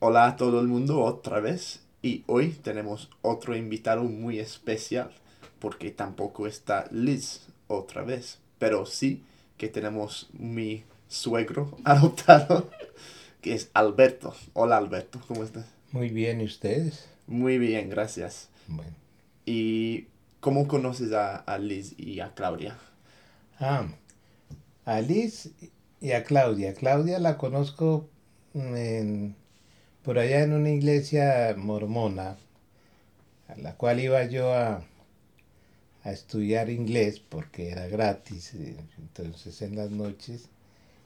Hola a todo el mundo otra vez y hoy tenemos otro invitado muy especial porque tampoco está Liz otra vez, pero sí que tenemos mi suegro adoptado que es Alberto. Hola Alberto, ¿cómo estás? Muy bien, ¿y ustedes? Muy bien, gracias. Bueno. ¿Y cómo conoces a, a Liz y a Claudia? Ah, a Liz y a Claudia. Claudia la conozco en, por allá en una iglesia mormona, a la cual iba yo a, a estudiar inglés porque era gratis. Entonces en las noches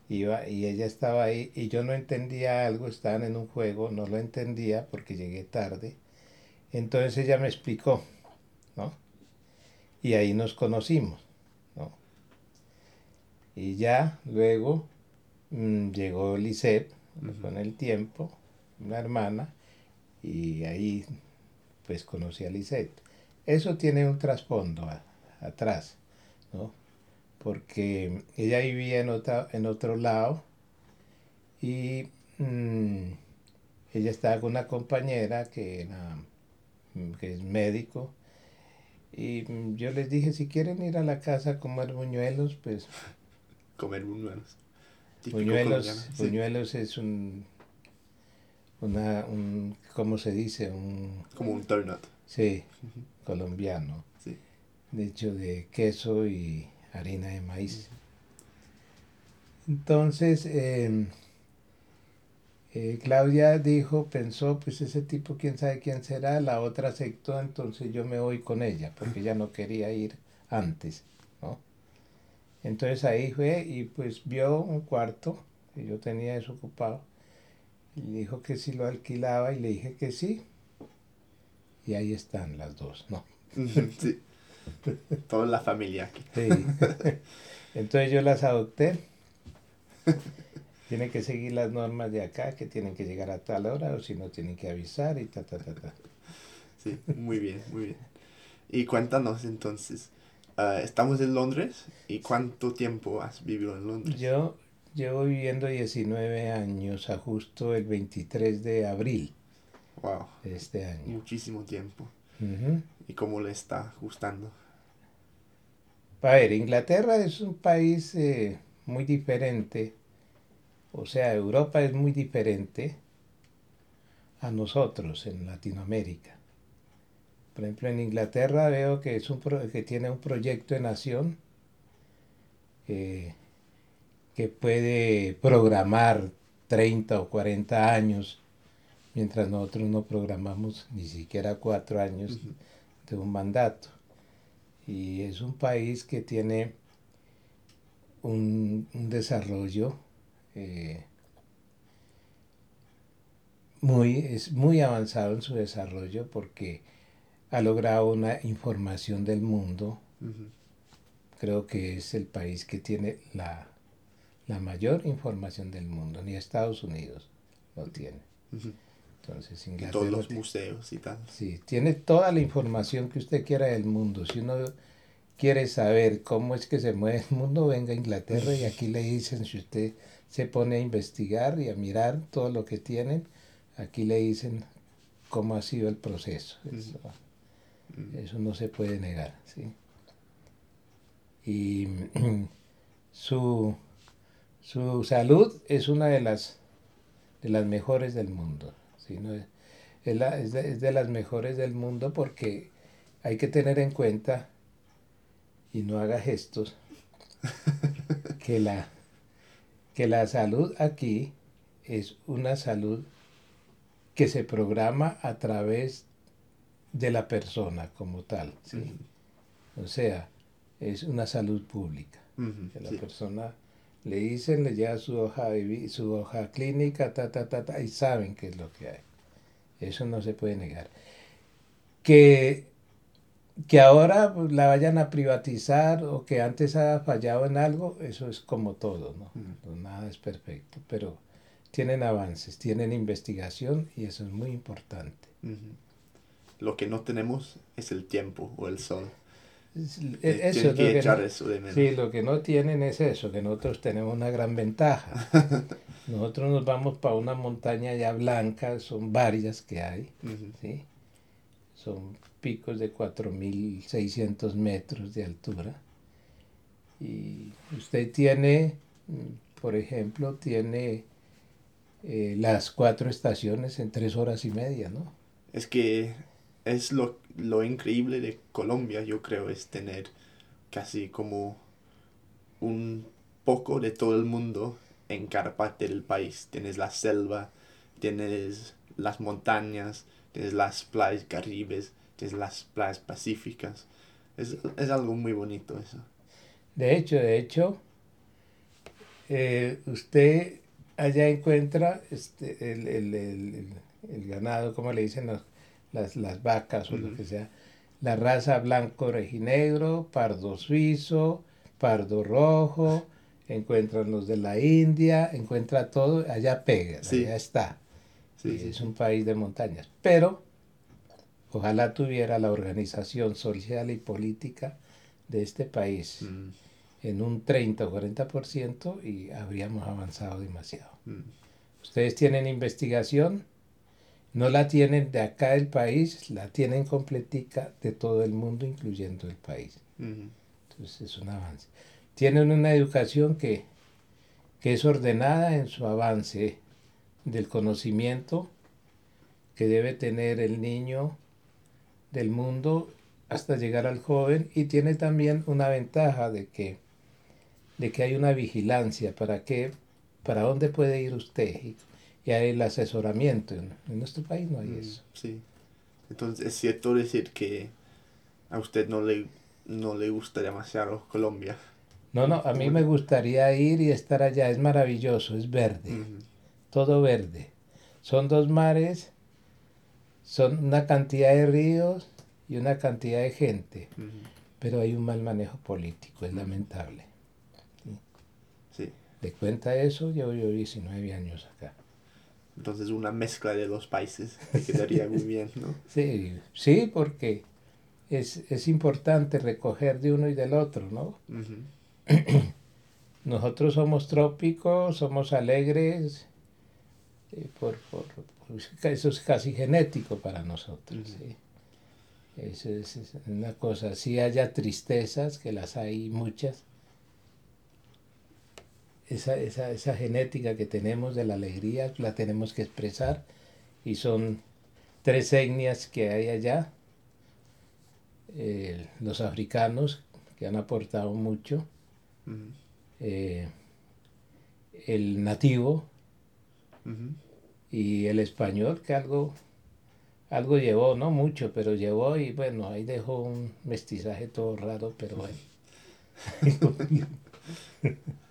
iba y ella estaba ahí y yo no entendía algo, estaban en un juego, no lo entendía porque llegué tarde. Entonces ella me explicó, ¿no? Y ahí nos conocimos, ¿no? Y ya luego mm, llegó Lisette Ujú. con el tiempo, una hermana, y ahí pues conocí a Lisette. Eso tiene un trasfondo a- atrás, ¿no? Porque ella vivía en, otra, en otro lado y mm, ella estaba con una compañera que, era, mm, que es médico y mm, yo les dije, si quieren ir a la casa a comer buñuelos, pues Comer buñuelos. Buñuelos, sí. buñuelos es un, una, un, ¿cómo se dice? Un, Como un donut. sí, colombiano, Sí. de hecho de queso y harina de maíz. Entonces, eh, eh, Claudia dijo, pensó, pues ese tipo, quién sabe quién será, la otra aceptó, entonces yo me voy con ella, porque ella no quería ir antes, ¿no? Entonces ahí fue y pues vio un cuarto que yo tenía desocupado y dijo que si lo alquilaba y le dije que sí. Y ahí están las dos, ¿no? sí. Toda la familia aquí. Sí. Entonces yo las adopté. Tienen que seguir las normas de acá, que tienen que llegar a tal hora, o si no tienen que avisar y ta, ta, ta, ta. Sí, muy bien, muy bien. Y cuéntanos entonces, ah, estamos en Londres y cuánto tiempo has vivido en Londres? Yo llevo viviendo 19 años, a justo el 23 de abril Wow, de este año. muchísimo tiempo. Ujú. ¿Y cómo le está gustando? A ver, Inglaterra es un país eh, muy diferente, o sea, Europa es muy diferente a nosotros en Latinoamérica. Por ejemplo, en Inglaterra veo que, es un pro- que tiene un proyecto de nación eh, que puede programar 30 o 40 años, mientras nosotros no programamos ni siquiera cuatro años de un mandato. Y es un país que tiene un, un desarrollo eh, muy, es muy avanzado en su desarrollo porque ha logrado una información del mundo. Creo que es el país que tiene la, la mayor información del mundo, ni Estados Unidos lo tiene. Entonces, Y Inglaterra todos los museos y tal. Sí, tiene toda la información que usted quiera del mundo. Si uno quiere saber cómo es que se mueve el mundo, venga a Inglaterra y aquí le dicen, si usted se pone a investigar y a mirar todo lo que tienen, aquí le dicen cómo ha sido el proceso. Eso, Mm. eso no se puede negar, ¿sí? Y su, su salud es una de las, de las mejores del mundo, ¿sí? No es- es, la- es de, es de las mejores del mundo porque hay que tener en cuenta, y no haga gestos, que la, que la salud aquí es una salud que se programa a través de la persona como tal, ¿sí? O sea, es una salud pública. Que la sí. persona le dicen, le lleva su hoja, su hoja clínica, ta, ta, ta, ta, y saben qué es lo que hay. Eso no se puede negar. Que, que ahora pues, la vayan a privatizar o que antes ha fallado en algo, eso es como todo, ¿no? Nada es perfecto, pero tienen avances, tienen investigación y eso es muy importante. Lo que no tenemos es el tiempo o el sol. Es- Tien- eso es que echar no- eso de menos. Sí, lo que no tienen es eso, que nosotros tenemos una gran ventaja. Nosotros nos vamos para una montaña ya blanca, son varias que hay. Son picos de 4.600 metros de altura. Y usted tiene, mm, por ejemplo, tiene eh, las cuatro estaciones en tres horas y media, ¿no? Es que es lo, lo increíble de Colombia, yo creo, es tener casi como un poco de todo el mundo en cada parte del país. Tienes la selva, tienes las montañas, tienes las playas caribes, tienes las playas pacíficas. Es, es algo muy bonito eso. De hecho, de hecho, eh, usted allá encuentra este, el, el- el- el- ganado, como le dicen los- las, las vacas o lo que sea, la raza blanco rejinegro, pardo suizo, pardo rojo, encuentran los de la India, encuentra todo, allá pega, Sí. allá está. Sí, Y sí, es un país de montañas. Pero ojalá tuviera la organización social y política de este país Mm, en un 30 o 40% y habríamos avanzado demasiado. mm, Ustedes tienen investigación, no la tienen de acá del país, la tienen completica de todo el mundo, incluyendo el país. Entonces es un avance. Tienen una educación que, que es ordenada en su avance del conocimiento que debe tener el niño del mundo hasta llegar al joven y tiene también una ventaja de que, de que hay una vigilancia para que para dónde puede ir usted y, y hay el asesoramiento. En, nuestro país no hay mm, eso. Sí. Entonces es cierto decir que a usted no le, no le gusta demasiado Colombia. No, no, a mí me gustaría ir y estar allá, es maravilloso, es verde. Todo verde. Son dos mares, son una cantidad de ríos y una cantidad de gente, pero hay un mal manejo político, es lamentable. Sí. De cuenta eso, llevo yo 19 años acá. Entonces una mezcla de los países te quedaría muy bien, ¿no? Sí, sí, porque es, es importante recoger de uno y del otro, ¿no? Nosotros somos trópicos, somos alegres, eh, por, por- por- eso es casi genético para nosotros. ¿sí? Eso es, es una cosa. Si haya tristezas, que las hay muchas, esa, esa, esa genética que tenemos de la alegría la tenemos que expresar y son tres etnias que hay allá. Eh, los africanos que han aportado mucho, eh, el nativo. Y el español que algo algo llevó, no mucho, pero llevó y bueno, ahí dejó un mestizaje todo raro, pero bueno.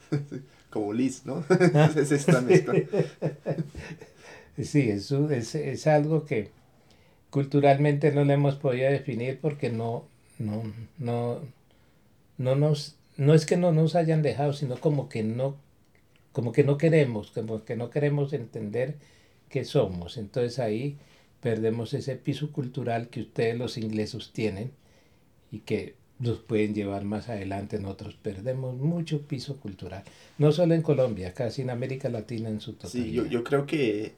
Como Liz, ¿no? es esta mezcla. Sí, es, un- es, es algo que culturalmente no le hemos podido definir porque no, no, no, no nos, no es que no nos hayan dejado, sino como que no, como que no queremos, como que no queremos entender qué somos. Entonces ahí perdemos ese piso cultural que ustedes los ingleses tienen y que nos pueden llevar más adelante. Nosotros perdemos mucho piso cultural, no solo en Colombia, casi en América Latina en su totalidad. Sí, yo, yo creo que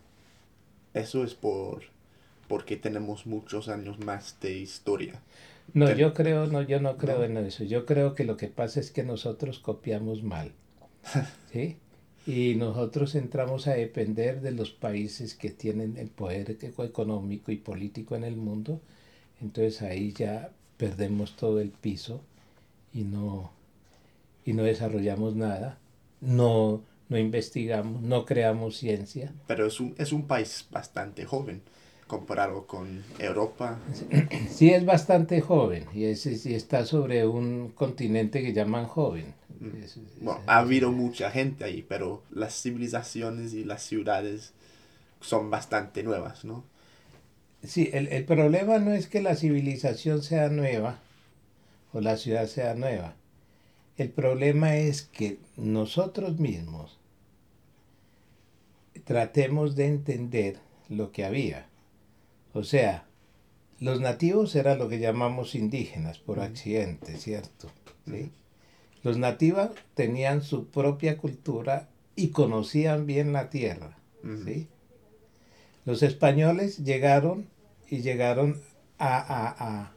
eso es por porque tenemos muchos años más de historia. No, Ten- yo creo, no, yo no creo ¿No? en eso. Yo creo que lo que pasa es que nosotros copiamos mal, ¿sí? Y nosotros entramos a depender de los países que tienen el poder eco- económico y político en el mundo. Entonces ahí ya perdemos todo el piso y no, y no desarrollamos nada. No, no investigamos, no creamos ciencia. Pero es un, es un país bastante joven comparado con Europa. Sí es bastante joven y, es, y está sobre un continente que llaman joven. Mm. Es- Bueno, ha habido mucha gente ahí, pero las civilizaciones y las ciudades son bastante nuevas, ¿no? Sí, el, el problema no es que la civilización sea nueva o la ciudad sea nueva. El problema es que nosotros mismos tratemos de entender lo que había. O sea, los nativos eran lo que llamamos indígenas por accidente, ¿cierto? ¿Sí? Los nativos tenían su propia cultura y conocían bien la tierra, ¿sí? Los españoles llegaron y llegaron a, a,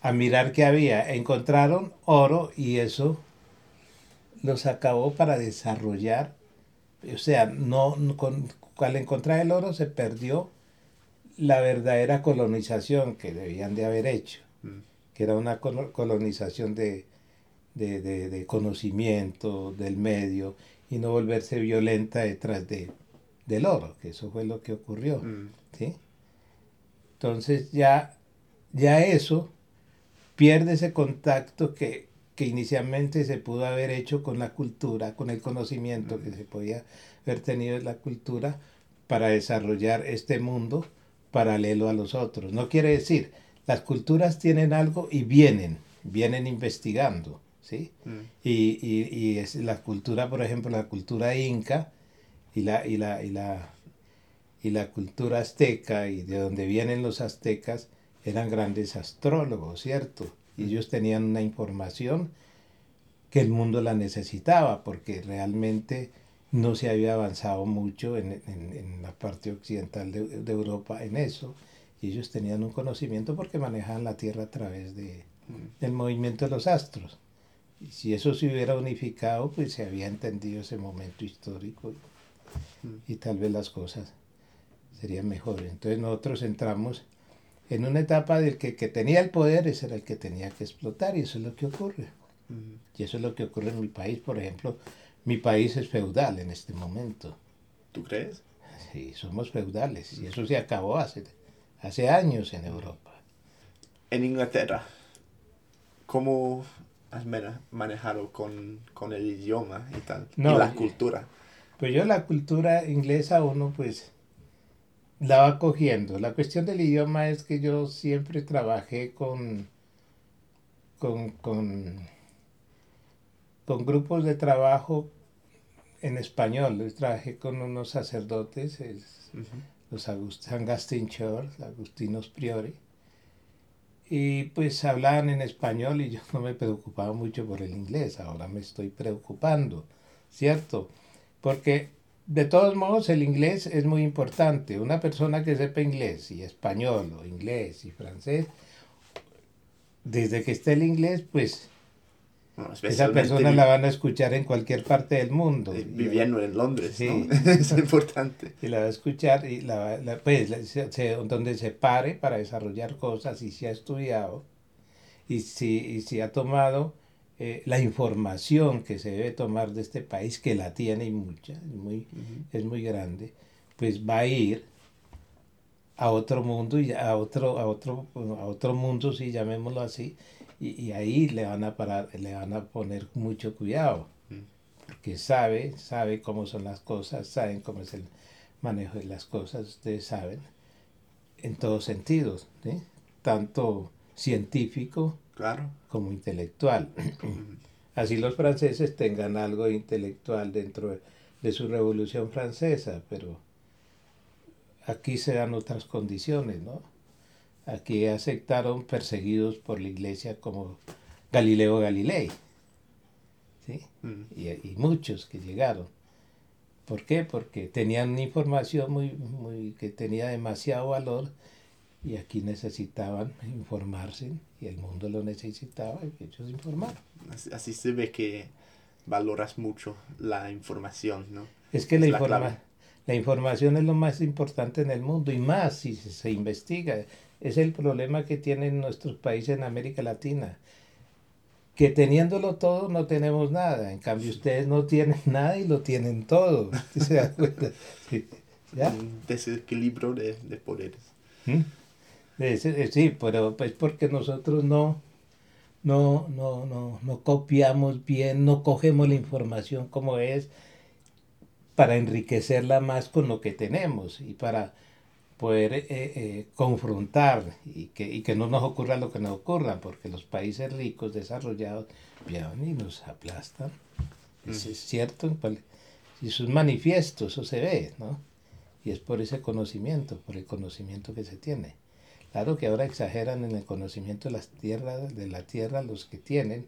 a, mirar qué había. Encontraron oro y eso los acabó para desarrollar. O sea, no, con, al encontrar el oro se perdió la verdadera colonización que debían de haber hecho, mm. que era una colonización de, de, conocimiento del medio y no volverse violenta detrás de, del oro, que eso fue lo que ocurrió. Mm. ¿sí? Entonces ya, ya eso pierde ese contacto que, que, inicialmente se pudo haber hecho con la cultura, con el conocimiento que se podía haber tenido en la cultura para desarrollar este mundo paralelo a los otros. No quiere decir, las culturas tienen algo y vienen, vienen investigando, ¿sí? Mm. Y, y, y es la cultura, por ejemplo, la cultura inca y la, y la, y la, y la cultura azteca y de donde vienen los aztecas eran grandes astrólogos, ¿cierto? Y mm. ellos tenían una información que el mundo la necesitaba porque realmente no se había avanzado mucho en, la parte occidental de, Europa en eso. Y ellos tenían un conocimiento porque manejaban la Tierra a través de, mm. del movimiento de los astros. Y si eso se hubiera unificado, pues se había entendido ese momento histórico y, mm. tal vez las cosas serían mejores. Entonces nosotros entramos en una etapa del que, que tenía el poder, ese era el que tenía que explotar y eso es lo que ocurre. Mm. Y eso es lo que ocurre en mi país, por ejemplo mi país es feudal en este momento. ¿Tú crees? Sí, somos feudales y eso se acabó hace, hace años en Europa. En Inglaterra, ¿cómo has manejado con, el idioma y tal? y la cultura. Pues yo la cultura inglesa uno pues la va cogiendo. La cuestión del idioma es que yo siempre trabajé con, con, con con grupos de trabajo en español. Trabajé con unos sacerdotes, los Agustín Church, Agustinos Priori, y pues hablaban en español y yo no me preocupaba mucho por el inglés, ahora me estoy preocupando, ¿cierto? Porque de todos modos el inglés es muy importante. Una persona que sepa inglés y español o inglés y francés, desde que esté el inglés, pues esa persona la van a escuchar en cualquier parte del mundo. Viviendo en Londres, sí. es importante. Y la va a escuchar, y la, pues, donde se pare para desarrollar cosas y si ha estudiado y si, si ha tomado eh, la información que se debe tomar de este país, que la tiene y mucha, es muy, es muy grande, pues va a ir a otro mundo y a otro, a otro, a otro mundo, si llamémoslo así, y, ahí le van a parar, le van a poner mucho cuidado, mm. porque sabe, sabe cómo son las cosas, saben cómo es el manejo de las cosas, ustedes saben, en todos sentidos, tanto científico claro. como intelectual. Así los franceses tengan algo intelectual dentro de su revolución francesa, pero aquí se dan otras condiciones, ¿no? Aquí aceptaron perseguidos por la iglesia como Galileo Galilei. ¿sí? Mm. Y, muchos que llegaron. ¿Por qué? Porque tenían información muy, muy, que tenía demasiado valor y aquí necesitaban informarse y el mundo lo necesitaba y ellos informaron. Así, se ve que valoras mucho la información, ¿no? Es que la, la, la, información es lo más importante en el mundo y más si se investiga. Es el problema que tienen nuestros países en América Latina. Que teniéndolo todo no tenemos nada. En cambio ustedes no tienen nada y lo tienen todo. Sí, Desequilibrio de, poderes. ¿Mm? Sí, pero es porque nosotros no, no, no, no, no copiamos bien, no cogemos la información como es para enriquecerla más con lo que tenemos y para poder eh, eh, confrontar y que, y que no nos ocurra lo que nos ocurra, porque los países ricos, desarrollados, vienen y nos aplastan. Eso es cierto, y sus manifiestos, eso se ve, ¿no? Y es por ese conocimiento, por el conocimiento que se tiene. Claro que ahora exageran en el conocimiento de, las tierras, de la tierra los que tienen,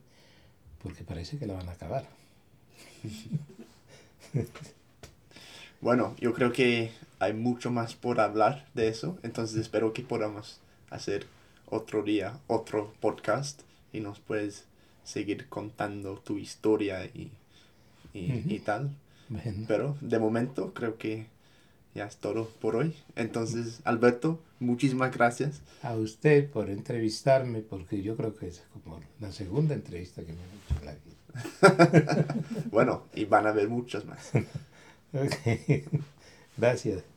porque parece que la van a acabar. Bueno, yo creo que hay mucho más por hablar de eso, entonces espero que podamos hacer otro día, otro podcast y nos puedes seguir contando tu historia y, y, Ujú. y tal. Bueno, Pero de momento creo que ya es todo por hoy. Entonces, Alberto, muchísimas gracias. a usted por entrevistarme, porque yo creo que es como la segunda entrevista que me han hecho en la vida. Bueno, y van a haber muchas más. Ok. Gracias.